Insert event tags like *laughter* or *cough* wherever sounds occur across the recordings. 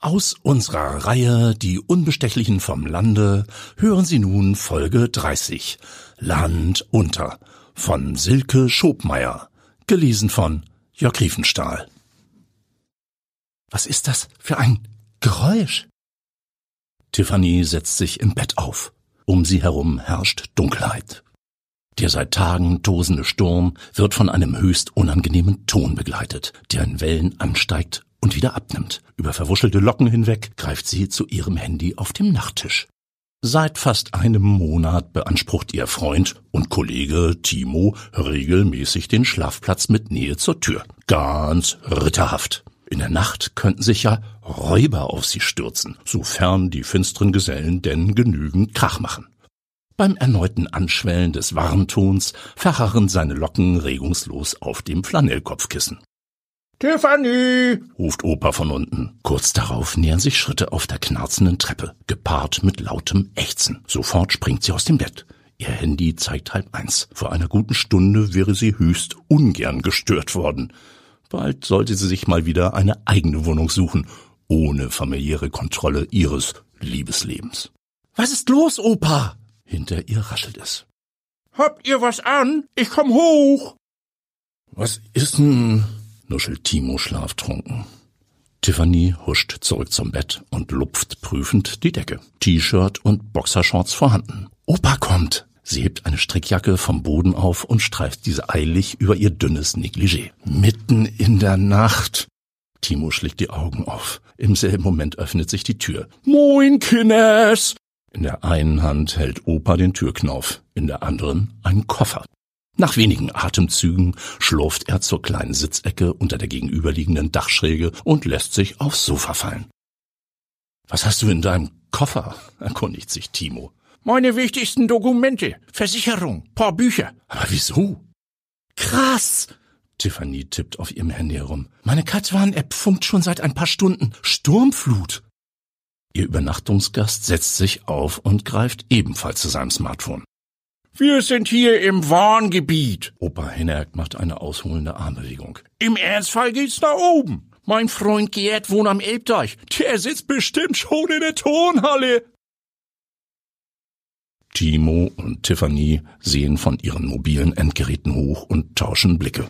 Aus unserer Reihe Die Unbestechlichen vom Lande hören Sie nun Folge 30 Land unter von Silke Schobmeier, gelesen von Jörg Riefenstahl. Was ist das für ein Geräusch? Tiffany setzt sich im Bett auf. Um sie herum herrscht Dunkelheit. Der seit Tagen tosende Sturm wird von einem höchst unangenehmen Ton begleitet, der in Wellen ansteigt und wieder abnimmt. Über verwuschelte Locken hinweg greift sie zu ihrem Handy auf dem Nachttisch. Seit fast einem Monat beansprucht ihr Freund und Kollege Timo regelmäßig den Schlafplatz mit Nähe zur Tür. Ganz ritterhaft. In der Nacht könnten sich ja Räuber auf sie stürzen, sofern die finsteren Gesellen denn genügend Krach machen. Beim erneuten Anschwellen des Warntons verharren seine Locken regungslos auf dem Flanellkopfkissen. Tiffany! ruft Opa von unten. Kurz darauf nähern sich Schritte auf der knarzenden Treppe, gepaart mit lautem Ächzen. Sofort springt sie aus dem Bett. Ihr Handy zeigt halb eins. Vor einer guten Stunde wäre sie höchst ungern gestört worden. Bald sollte sie sich mal wieder eine eigene Wohnung suchen, ohne familiäre Kontrolle ihres Liebeslebens. Was ist los, Opa? Hinter ihr raschelt es. Habt ihr was an? Ich komm hoch! Was ist denn? Nuschelt Timo schlaftrunken. Tiffany huscht zurück zum Bett und lupft prüfend die Decke. T-Shirt und Boxershorts vorhanden. Opa kommt. Sie hebt eine Strickjacke vom Boden auf und streift diese eilig über ihr dünnes Negligé. Mitten in der Nacht. Timo schlägt die Augen auf. Im selben Moment öffnet sich die Tür. Moin, Kines! In der einen Hand hält Opa den Türknauf, in der anderen einen Koffer. Nach wenigen Atemzügen schlurft er zur kleinen Sitzecke unter der gegenüberliegenden Dachschräge und lässt sich aufs Sofa fallen. Was hast du in deinem Koffer? *laughs* erkundigt sich Timo. Meine wichtigsten Dokumente, Versicherung, paar Bücher. Aber wieso? Krass! Tiffany tippt auf ihrem Handy herum. Meine Katwan-App funkt schon seit ein paar Stunden. Sturmflut! Ihr Übernachtungsgast setzt sich auf und greift ebenfalls zu seinem Smartphone. Wir sind hier im Warngebiet. Opa Hinnerk macht eine ausholende Armbewegung. Im Ernstfall geht's da oben. Mein Freund Gerd wohnt am Elbdeich. Der sitzt bestimmt schon in der Turnhalle. Timo und Tiffany sehen von ihren mobilen Endgeräten hoch und tauschen Blicke.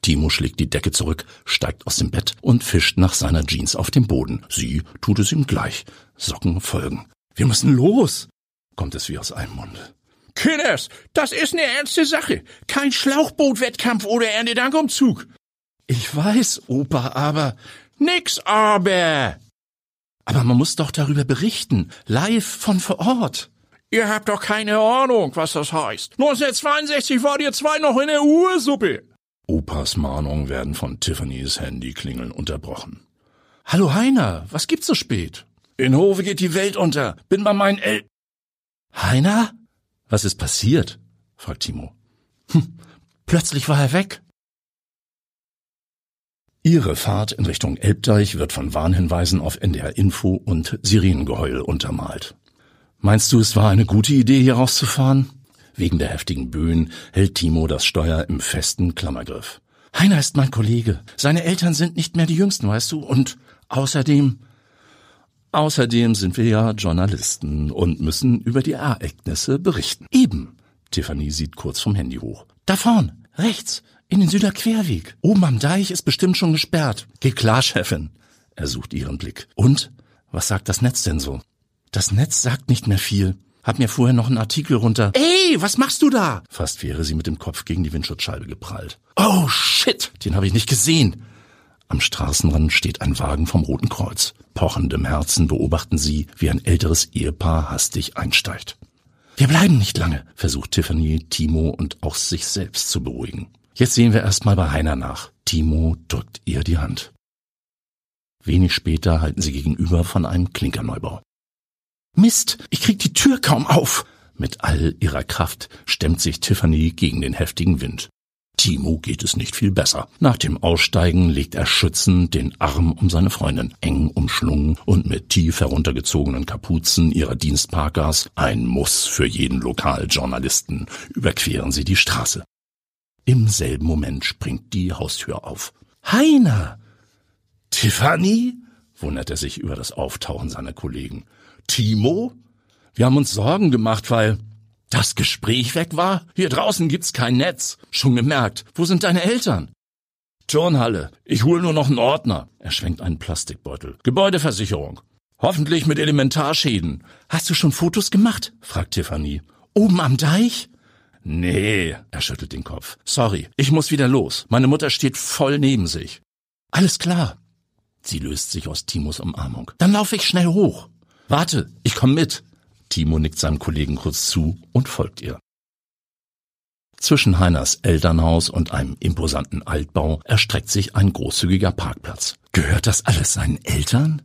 Timo schlägt die Decke zurück, steigt aus dem Bett und fischt nach seiner Jeans auf dem Boden. Sie tut es ihm gleich. Socken folgen. Wir müssen los, kommt es wie aus einem Munde. Kinders, das ist eine ernste Sache. Kein Schlauchbootwettkampf oder Erntedankumzug. Ich weiß, Opa, aber. Nix aber. Aber man muss doch darüber berichten, live von vor Ort. Ihr habt doch keine Ahnung, was das heißt. 1962 wart ihr zwei noch in der Ursuppe. Opas Mahnungen werden von Tiffany's Handyklingeln unterbrochen. Hallo Heiner, was gibt's so spät? In Hove geht die Welt unter. Bin bei meinen El... Heiner? Was ist passiert? fragt Timo. Hm, plötzlich war er weg. Ihre Fahrt in Richtung Elbdeich wird von Warnhinweisen auf NDR Info und Sirenengeheul untermalt. Meinst du, es war eine gute Idee, hier rauszufahren? Wegen der heftigen Böen hält Timo das Steuer im festen Klammergriff. Heiner ist mein Kollege. Seine Eltern sind nicht mehr die Jüngsten, weißt du? Und außerdem, Außerdem sind wir ja Journalisten und müssen über die Ereignisse berichten. Eben. Tiffany sieht kurz vom Handy hoch. Da vorn, rechts, in den Süder Querweg. Oben am Deich ist bestimmt schon gesperrt. Geht klar, Chefin. Er sucht ihren Blick. Und? Was sagt das Netz denn so? Das Netz sagt nicht mehr viel. Hab mir vorher noch einen Artikel runter. Ey, was machst du da? Fast wäre sie mit dem Kopf gegen die Windschutzscheibe geprallt. Oh shit, den habe ich nicht gesehen. Am Straßenrand steht ein Wagen vom Roten Kreuz. Pochendem Herzen beobachten sie, wie ein älteres Ehepaar hastig einsteigt. Wir bleiben nicht lange, versucht Tiffany, Timo und auch sich selbst zu beruhigen. Jetzt sehen wir erstmal bei Heiner nach. Timo drückt ihr die Hand. Wenig später halten sie gegenüber von einem Klinkerneubau. Mist, ich krieg die Tür kaum auf. Mit all ihrer Kraft stemmt sich Tiffany gegen den heftigen Wind. Timo geht es nicht viel besser. Nach dem Aussteigen legt er schützend den Arm um seine Freundin, eng umschlungen und mit tief heruntergezogenen Kapuzen ihrer Dienstparkers, ein Muss für jeden Lokaljournalisten, überqueren sie die Straße. Im selben Moment springt die Haustür auf. Heiner! Tiffany? wundert er sich über das Auftauchen seiner Kollegen. Timo? Wir haben uns Sorgen gemacht, weil das Gespräch weg war? Hier draußen gibt's kein Netz. Schon gemerkt. Wo sind deine Eltern? Turnhalle. Ich hol nur noch einen Ordner. Er schwenkt einen Plastikbeutel. Gebäudeversicherung. Hoffentlich mit Elementarschäden. Hast du schon Fotos gemacht? fragt Tiffany. Oben am Deich? Nee, er schüttelt den Kopf. Sorry, ich muss wieder los. Meine Mutter steht voll neben sich. Alles klar. Sie löst sich aus Timos Umarmung. Dann laufe ich schnell hoch. Warte, ich komm mit. Timo nickt seinem Kollegen kurz zu und folgt ihr. Zwischen Heiners Elternhaus und einem imposanten Altbau erstreckt sich ein großzügiger Parkplatz. Gehört das alles seinen Eltern?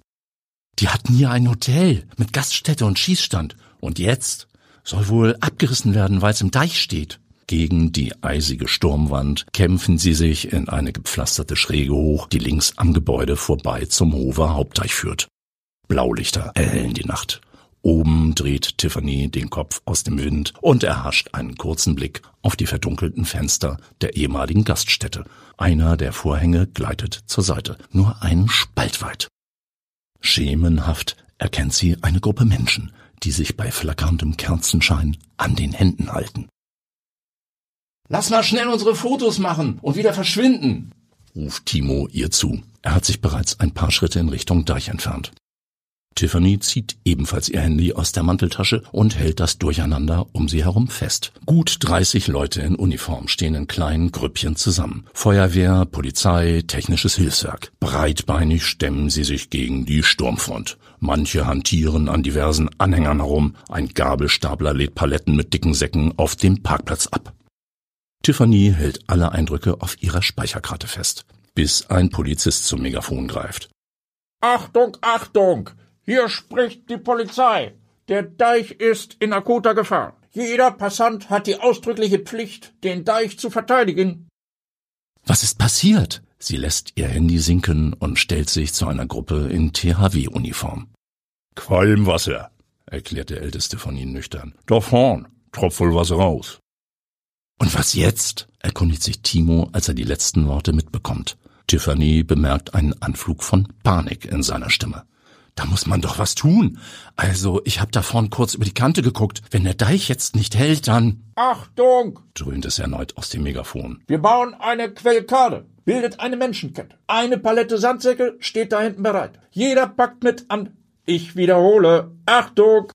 Die hatten hier ein Hotel mit Gaststätte und Schießstand. Und jetzt soll wohl abgerissen werden, weil es im Deich steht. Gegen die eisige Sturmwand kämpfen sie sich in eine gepflasterte Schräge hoch, die links am Gebäude vorbei zum Hofer Hauptdeich führt. Blaulichter erhellen die Nacht. Oben dreht Tiffany den Kopf aus dem Wind und erhascht einen kurzen Blick auf die verdunkelten Fenster der ehemaligen Gaststätte. Einer der Vorhänge gleitet zur Seite, nur einen Spalt weit. Schemenhaft erkennt sie eine Gruppe Menschen, die sich bei flackerndem Kerzenschein an den Händen halten. Lass mal schnell unsere Fotos machen und wieder verschwinden, ruft Timo ihr zu. Er hat sich bereits ein paar Schritte in Richtung Deich entfernt. Tiffany zieht ebenfalls ihr Handy aus der Manteltasche und hält das Durcheinander um sie herum fest. Gut 30 Leute in Uniform stehen in kleinen Grüppchen zusammen. Feuerwehr, Polizei, technisches Hilfswerk. Breitbeinig stemmen sie sich gegen die Sturmfront. Manche hantieren an diversen Anhängern herum. Ein Gabelstapler lädt Paletten mit dicken Säcken auf dem Parkplatz ab. Tiffany hält alle Eindrücke auf ihrer Speicherkarte fest, bis ein Polizist zum Megafon greift. Achtung, Achtung! Hier spricht die Polizei. Der Deich ist in akuter Gefahr. Jeder Passant hat die ausdrückliche Pflicht, den Deich zu verteidigen. Was ist passiert? Sie lässt ihr Handy sinken und stellt sich zu einer Gruppe in THW-Uniform. Qualmwasser, erklärt der älteste von ihnen nüchtern. Da vorn, tropft wohl was raus. Und was jetzt? erkundigt sich Timo, als er die letzten Worte mitbekommt. Tiffany bemerkt einen Anflug von Panik in seiner Stimme. Da muss man doch was tun. Also, ich hab da vorn kurz über die Kante geguckt. Wenn der Deich jetzt nicht hält, dann. Achtung! dröhnt es erneut aus dem Megafon. Wir bauen eine Quellkade. Bildet eine Menschenkette. Eine Palette Sandsäcke steht da hinten bereit. Jeder packt mit an. Ich wiederhole. Achtung!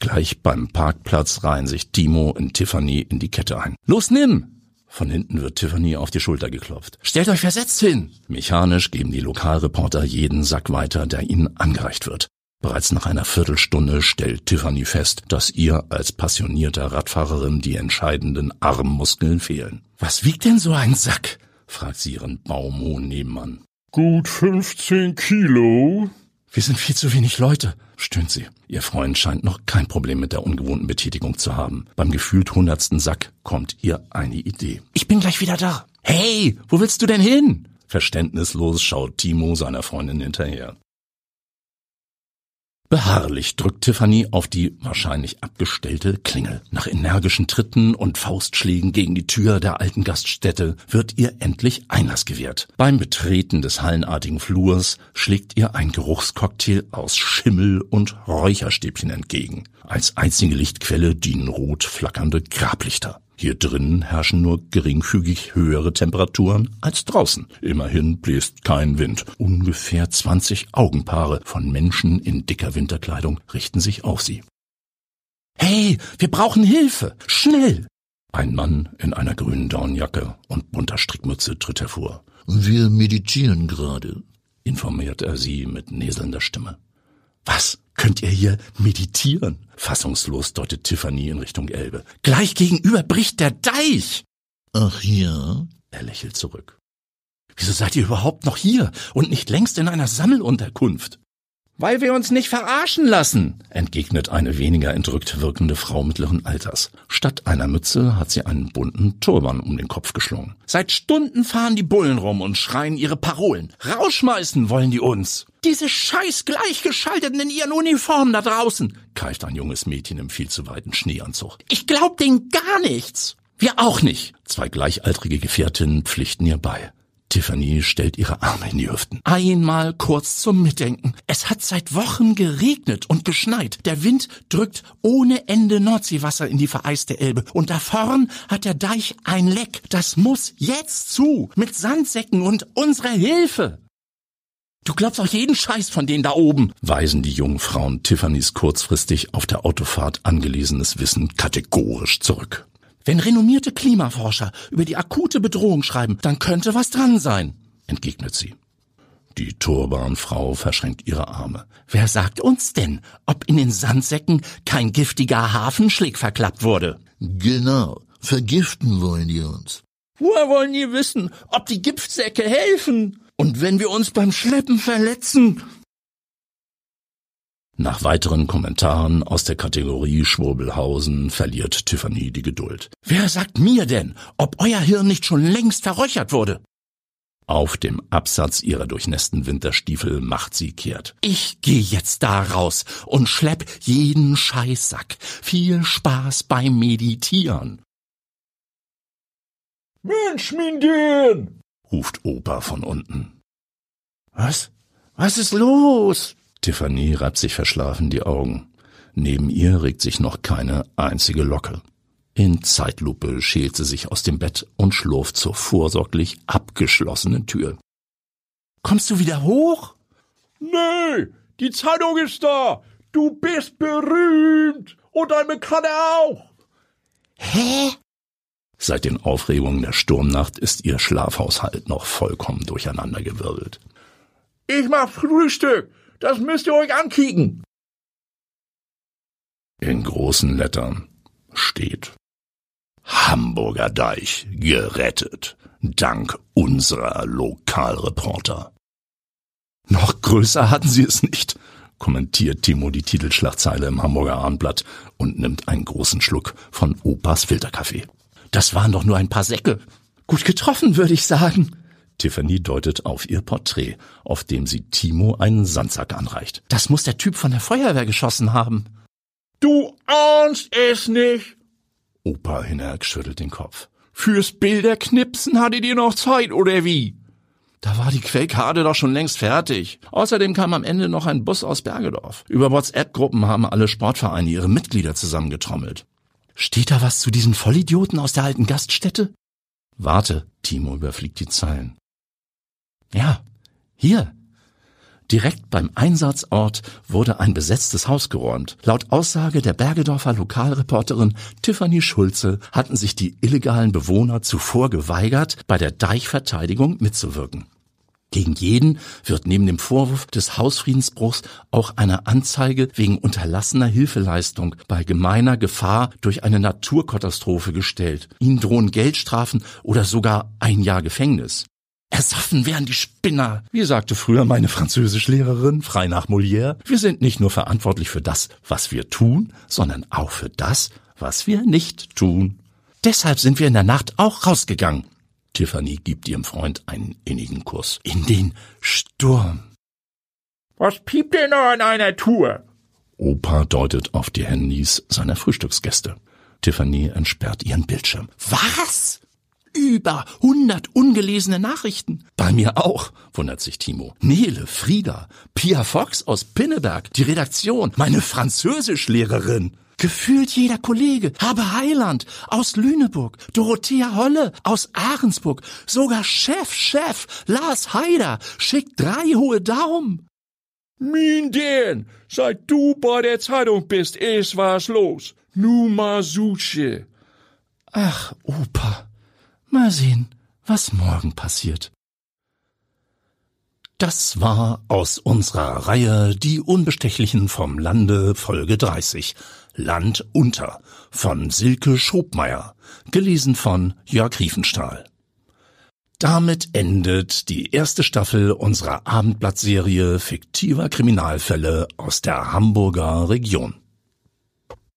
Gleich beim Parkplatz reihen sich Timo und Tiffany in die Kette ein. Los, nimm! Von hinten wird Tiffany auf die Schulter geklopft. Stellt euch versetzt hin! Mechanisch geben die Lokalreporter jeden Sack weiter, der ihnen angereicht wird. Bereits nach einer Viertelstunde stellt Tiffany fest, dass ihr als passionierter Radfahrerin die entscheidenden Armmuskeln fehlen. Was wiegt denn so ein Sack? fragt sie ihren baumhohen Nebenmann. Gut 15 Kilo. Wir sind viel zu wenig Leute, stöhnt sie. Ihr Freund scheint noch kein Problem mit der ungewohnten Betätigung zu haben. Beim gefühlt hundertsten Sack kommt ihr eine Idee. Ich bin gleich wieder da. Hey, wo willst du denn hin? Verständnislos schaut Timo seiner Freundin hinterher. Beharrlich drückt Tiffany auf die wahrscheinlich abgestellte Klingel. Nach energischen Tritten und Faustschlägen gegen die Tür der alten Gaststätte wird ihr endlich Einlass gewährt. Beim Betreten des hallenartigen Flurs schlägt ihr ein Geruchscocktail aus Schimmel und Räucherstäbchen entgegen. Als einzige Lichtquelle dienen rot flackernde Grablichter. Hier drinnen herrschen nur geringfügig höhere Temperaturen als draußen. Immerhin bläst kein Wind. Ungefähr 20 Augenpaare von Menschen in dicker Winterkleidung richten sich auf sie. Hey, wir brauchen Hilfe! Schnell! Ein Mann in einer grünen Daunenjacke und bunter Strickmütze tritt hervor. Wir meditieren gerade, informiert er sie mit näselnder Stimme. Was? Könnt ihr hier meditieren? Fassungslos deutet Tiffany in Richtung Elbe. Gleich gegenüber bricht der Deich. Ach ja? Er lächelt zurück. Wieso seid ihr überhaupt noch hier und nicht längst in einer Sammelunterkunft? Weil wir uns nicht verarschen lassen, entgegnet eine weniger entrückt wirkende Frau mittleren Alters. Statt einer Mütze hat sie einen bunten Turban um den Kopf geschlungen. Seit Stunden fahren die Bullen rum und schreien ihre Parolen. Rausschmeißen wollen die uns. Diese scheiß Gleichgeschalteten in ihren Uniformen da draußen, keift ein junges Mädchen im viel zu weiten Schneeanzug. Ich glaub denen gar nichts. Wir auch nicht. Zwei gleichaltrige Gefährtinnen pflichten ihr bei. Tiffany stellt ihre Arme in die Hüften. Einmal kurz zum Mitdenken. Es hat seit Wochen geregnet und geschneit. Der Wind drückt ohne Ende Nordseewasser in die vereiste Elbe. Und da vorn hat der Deich ein Leck. Das muss jetzt zu. Mit Sandsäcken und unserer Hilfe. Du glaubst auch jeden Scheiß von denen da oben, weisen die jungen Frauen Tiffany's kurzfristig auf der Autofahrt angelesenes Wissen kategorisch zurück. Wenn renommierte Klimaforscher über die akute Bedrohung schreiben, dann könnte was dran sein, entgegnet sie. Die Turbanfrau verschränkt ihre Arme. Wer sagt uns denn, ob in den Sandsäcken kein giftiger Hafenschlick verklappt wurde? Genau, vergiften wollen die uns. Woher wollen die wissen, ob die Giftsäcke helfen? Und wenn wir uns beim Schleppen verletzen? Nach weiteren Kommentaren aus der Kategorie Schwurbelhausen verliert Tiffany die Geduld. Wer sagt mir denn, ob euer Hirn nicht schon längst verräuchert wurde? Auf dem Absatz ihrer durchnässten Winterstiefel macht sie kehrt. Ich geh jetzt da raus und schlepp jeden Scheißsack. Viel Spaß beim Meditieren. Mensch, Mindin! ruft Opa von unten. Was? Was ist los? Tiffany reibt sich verschlafen die Augen. Neben ihr regt sich noch keine einzige Locke. In Zeitlupe schält sie sich aus dem Bett und schlurft zur vorsorglich abgeschlossenen Tür. Kommst du wieder hoch? Nee, die Zeitung ist da. Du bist berühmt. Und ein Bekannter auch. Hä? Seit den Aufregungen der Sturmnacht ist ihr Schlafhaushalt noch vollkommen durcheinandergewirbelt. Ich mach Frühstück. Das müsst ihr euch ankicken. In großen Lettern steht Hamburger Deich gerettet, dank unserer Lokalreporter. Noch größer hatten sie es nicht, kommentiert Timo die Titelschlagzeile im Hamburger Abendblatt und nimmt einen großen Schluck von Opas Filterkaffee. Das waren doch nur ein paar Säcke. Gut getroffen, würde ich sagen. Tiffany deutet auf ihr Porträt, auf dem sie Timo einen Sandsack anreicht. Das muss der Typ von der Feuerwehr geschossen haben. Du ahnst es nicht. Opa Hinnerk schüttelt den Kopf. Fürs Bilderknipsen hattet ihr noch Zeit, oder wie? Da war die Quellkarte doch schon längst fertig. Außerdem kam am Ende noch ein Bus aus Bergedorf. Über WhatsApp-Gruppen haben alle Sportvereine ihre Mitglieder zusammengetrommelt. Steht da was zu diesen Vollidioten aus der alten Gaststätte? Warte, Timo überfliegt die Zeilen. Ja, hier. Direkt beim Einsatzort wurde ein besetztes Haus geräumt. Laut Aussage der Bergedorfer Lokalreporterin Tiffany Schulze hatten sich die illegalen Bewohner zuvor geweigert, bei der Deichverteidigung mitzuwirken. Gegen jeden wird neben dem Vorwurf des Hausfriedensbruchs auch eine Anzeige wegen unterlassener Hilfeleistung bei gemeiner Gefahr durch eine Naturkatastrophe gestellt. Ihnen drohen Geldstrafen oder sogar ein Jahr Gefängnis. Ersoffen wären die Spinner. Wie sagte früher meine Französischlehrerin, frei nach Molière, wir sind nicht nur verantwortlich für das, was wir tun, sondern auch für das, was wir nicht tun. Deshalb sind wir in der Nacht auch rausgegangen. Tiffany gibt ihrem Freund einen innigen Kuss. In den Sturm. Was piept denn noch an einer Tour? Opa deutet auf die Handys seiner Frühstücksgäste. Tiffany entsperrt ihren Bildschirm. Was? Über hundert ungelesene Nachrichten. Bei mir auch, wundert sich Timo. Nele, Frieda, Pia Fox aus Pinneberg, die Redaktion, meine Französischlehrerin. Gefühlt jeder Kollege, Habe Heiland aus Lüneburg, Dorothea Holle aus Ahrensburg, sogar Chef, Chef, Lars Haider schickt drei hohe Daumen. Minden, seit du bei der Zeitung bist, ist was los. Nu Masuche. Ach, Opa. Mal sehen, was morgen passiert. Das war aus unserer Reihe Die Unbestechlichen vom Lande Folge 30 Land unter von Silke Schobmeier, gelesen von Jörg Riefenstahl. Damit endet die erste Staffel unserer Abendblattserie fiktiver Kriminalfälle aus der Hamburger Region.